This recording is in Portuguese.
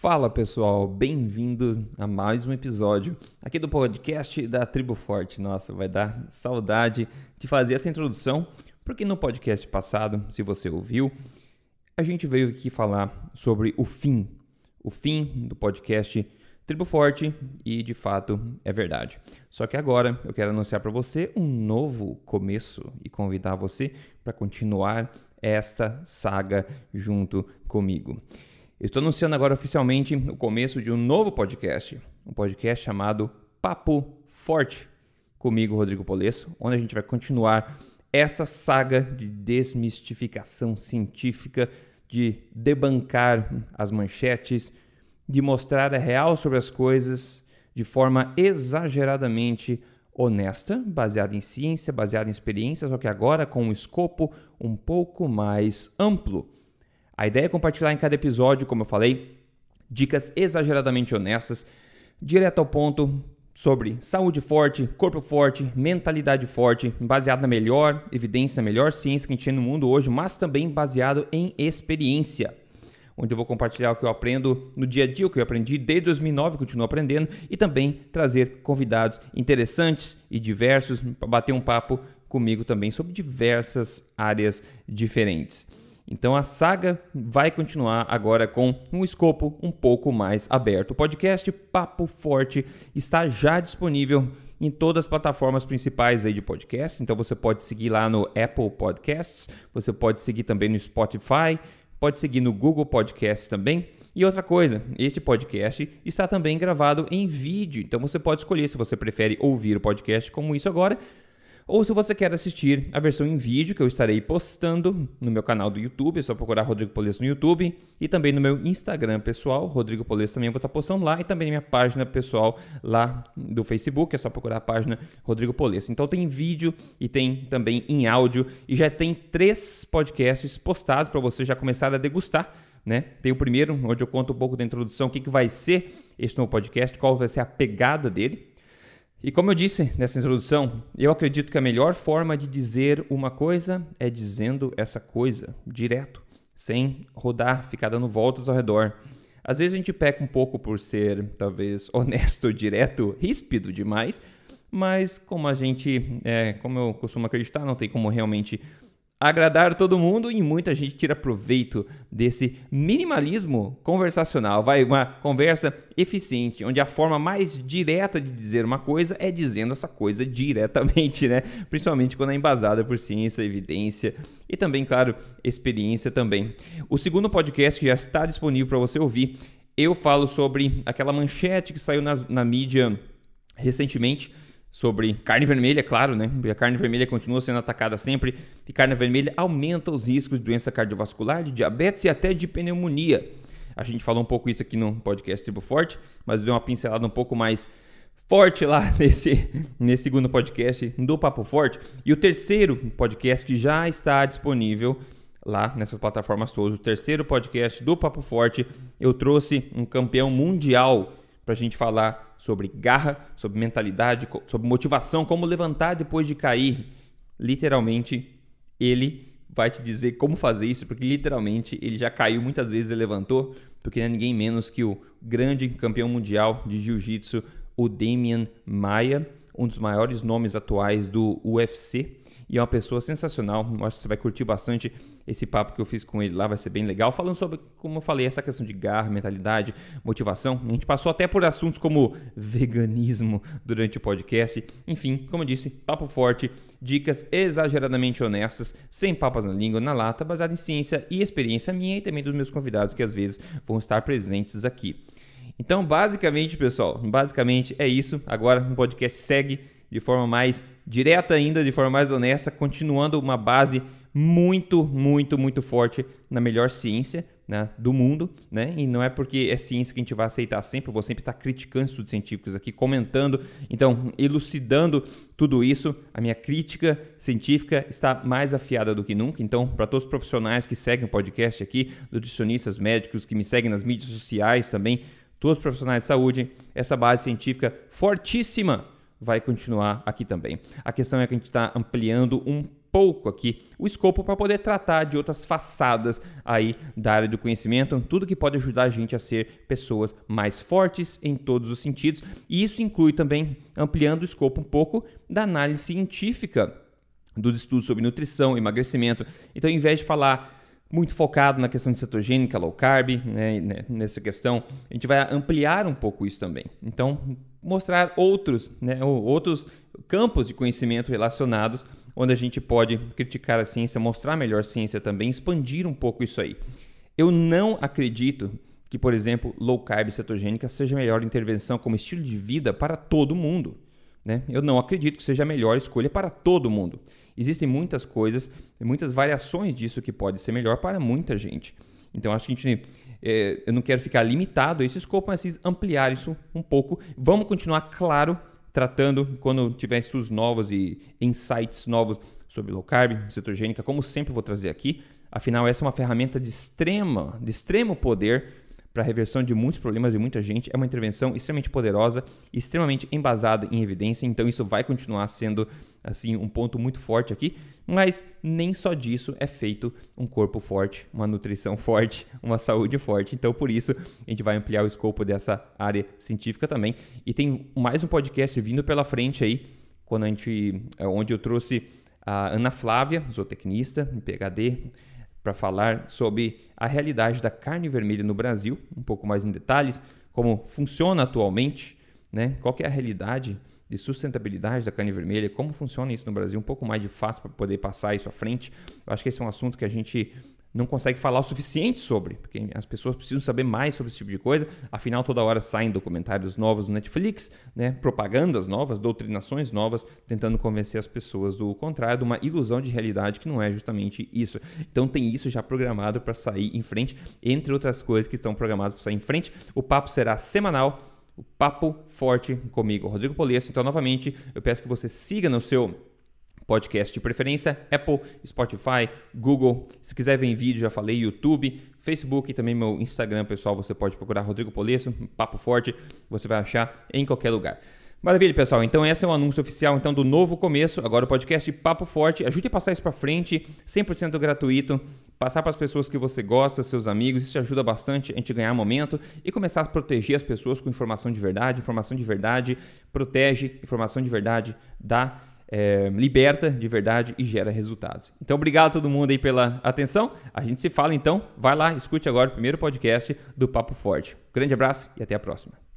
Fala pessoal, bem-vindo a mais um episódio aqui do podcast da Tribo Forte. Nossa, vai dar saudade de fazer essa introdução, porque no podcast passado, se você ouviu, a gente veio aqui falar sobre o fim, o fim do podcast Tribo Forte e de fato é verdade. Só que agora eu quero anunciar para você um novo começo e convidar você para continuar esta saga junto comigo. Estou anunciando agora oficialmente o começo de um novo podcast, um podcast chamado Papo Forte, comigo, Rodrigo Polesso, onde a gente vai continuar essa saga de desmistificação científica, de debancar as manchetes, de mostrar a real sobre as coisas de forma exageradamente honesta, baseada em ciência, baseada em experiência, só que agora com um escopo um pouco mais amplo a ideia é compartilhar em cada episódio, como eu falei, dicas exageradamente honestas, direto ao ponto sobre saúde forte, corpo forte, mentalidade forte, baseado na melhor evidência, na melhor ciência que a gente tem no mundo hoje, mas também baseado em experiência. Onde eu vou compartilhar o que eu aprendo no dia a dia, o que eu aprendi desde 2009, continuo aprendendo, e também trazer convidados interessantes e diversos para bater um papo comigo também sobre diversas áreas diferentes. Então a saga vai continuar agora com um escopo um pouco mais aberto. O podcast Papo Forte está já disponível em todas as plataformas principais aí de podcast. Então você pode seguir lá no Apple Podcasts, você pode seguir também no Spotify, pode seguir no Google Podcasts também. E outra coisa, este podcast está também gravado em vídeo, então você pode escolher se você prefere ouvir o podcast como isso agora ou se você quer assistir a versão em vídeo que eu estarei postando no meu canal do YouTube, é só procurar Rodrigo Polesso no YouTube e também no meu Instagram pessoal, Rodrigo Polesso também vou estar postando lá e também minha página pessoal lá do Facebook, é só procurar a página Rodrigo Polesso. Então tem vídeo e tem também em áudio e já tem três podcasts postados para você já começar a degustar. Né? Tem o primeiro, onde eu conto um pouco da introdução, o que, que vai ser este novo podcast, qual vai ser a pegada dele. E como eu disse nessa introdução, eu acredito que a melhor forma de dizer uma coisa é dizendo essa coisa direto, sem rodar, ficar dando voltas ao redor. Às vezes a gente peca um pouco por ser, talvez, honesto, direto, ríspido demais, mas como a gente, é, como eu costumo acreditar, não tem como realmente agradar todo mundo e muita gente tira proveito desse minimalismo conversacional. Vai uma conversa eficiente, onde a forma mais direta de dizer uma coisa é dizendo essa coisa diretamente, né? Principalmente quando é embasada por ciência, evidência e também, claro, experiência também. O segundo podcast que já está disponível para você ouvir, eu falo sobre aquela manchete que saiu nas, na mídia recentemente sobre carne vermelha, claro, né? A carne vermelha continua sendo atacada sempre e carne vermelha aumenta os riscos de doença cardiovascular, de diabetes e até de pneumonia. A gente falou um pouco isso aqui no podcast Tribo Forte, mas deu uma pincelada um pouco mais forte lá nesse, nesse segundo podcast do Papo Forte. E o terceiro podcast que já está disponível lá nessas plataformas todas, o terceiro podcast do Papo Forte, eu trouxe um campeão mundial para a gente falar sobre garra, sobre mentalidade, sobre motivação, como levantar depois de cair. Literalmente, ele vai te dizer como fazer isso, porque literalmente ele já caiu muitas vezes e levantou, porque não é ninguém menos que o grande campeão mundial de jiu-jitsu, o Damian Maia, um dos maiores nomes atuais do UFC e é uma pessoa sensacional. Eu acho que você vai curtir bastante esse papo que eu fiz com ele lá, vai ser bem legal. Falando sobre, como eu falei, essa questão de garra, mentalidade, motivação. A gente passou até por assuntos como veganismo durante o podcast. Enfim, como eu disse, papo forte, dicas exageradamente honestas, sem papas na língua, na lata, baseado em ciência e experiência minha e também dos meus convidados que às vezes vão estar presentes aqui. Então, basicamente, pessoal, basicamente é isso. Agora o podcast segue de forma mais direta ainda, de forma mais honesta, continuando uma base muito, muito, muito forte na melhor ciência né, do mundo, né? E não é porque é ciência que a gente vai aceitar sempre, eu vou sempre estar criticando estudos científicos aqui, comentando, então, elucidando tudo isso. A minha crítica científica está mais afiada do que nunca. Então, para todos os profissionais que seguem o podcast aqui, nutricionistas, médicos que me seguem nas mídias sociais também, todos os profissionais de saúde, essa base científica fortíssima vai continuar aqui também. A questão é que a gente está ampliando um pouco aqui o escopo para poder tratar de outras façadas aí da área do conhecimento, tudo que pode ajudar a gente a ser pessoas mais fortes em todos os sentidos. E isso inclui também ampliando o escopo um pouco da análise científica dos estudos sobre nutrição, emagrecimento. Então, ao invés de falar muito focado na questão de cetogênica, low carb, né, né, nessa questão, a gente vai ampliar um pouco isso também. Então, mostrar outros, né, outros campos de conhecimento relacionados onde a gente pode criticar a ciência, mostrar melhor a ciência também, expandir um pouco isso aí. Eu não acredito que, por exemplo, low carb cetogênica seja a melhor intervenção como estilo de vida para todo mundo. Né? Eu não acredito que seja a melhor escolha para todo mundo. Existem muitas coisas, muitas variações disso que pode ser melhor para muita gente. Então acho que a gente, é, eu não quero ficar limitado a esse escopo, mas ampliar isso um pouco. Vamos continuar, claro, tratando quando tiver estudos novos e insights novos sobre low carb, cetogênica, como sempre vou trazer aqui. Afinal, essa é uma ferramenta de extrema, de extremo poder para a reversão de muitos problemas de muita gente. É uma intervenção extremamente poderosa, extremamente embasada em evidência, então isso vai continuar sendo assim um ponto muito forte aqui, mas nem só disso é feito um corpo forte, uma nutrição forte, uma saúde forte. Então por isso a gente vai ampliar o escopo dessa área científica também. E tem mais um podcast vindo pela frente aí, quando a gente é onde eu trouxe a Ana Flávia, zootecnista, PhD, para falar sobre a realidade da carne vermelha no Brasil, um pouco mais em detalhes, como funciona atualmente, né? qual é a realidade de sustentabilidade da carne vermelha, como funciona isso no Brasil, um pouco mais de fácil para poder passar isso à frente. Eu acho que esse é um assunto que a gente não consegue falar o suficiente sobre, porque as pessoas precisam saber mais sobre esse tipo de coisa. Afinal, toda hora saem documentários novos no Netflix, né? propagandas novas, doutrinações novas, tentando convencer as pessoas do contrário, de uma ilusão de realidade que não é justamente isso. Então, tem isso já programado para sair em frente, entre outras coisas que estão programadas para sair em frente. O papo será semanal. O papo forte comigo, Rodrigo Polesso. Então, novamente, eu peço que você siga no seu podcast de preferência, Apple, Spotify, Google. Se quiser ver em vídeo, já falei, YouTube, Facebook e também meu Instagram, pessoal. Você pode procurar Rodrigo Polesso, Papo Forte, você vai achar em qualquer lugar. Maravilha, pessoal. Então, esse é o anúncio oficial então do novo começo. Agora o podcast Papo Forte. Ajude a passar isso para frente, 100% gratuito. Passar para as pessoas que você gosta, seus amigos. Isso ajuda bastante a gente ganhar momento e começar a proteger as pessoas com informação de verdade. Informação de verdade protege, informação de verdade dá é, liberta de verdade e gera resultados. Então, obrigado a todo mundo aí pela atenção. A gente se fala então. Vai lá, escute agora o primeiro podcast do Papo Forte. Grande abraço e até a próxima.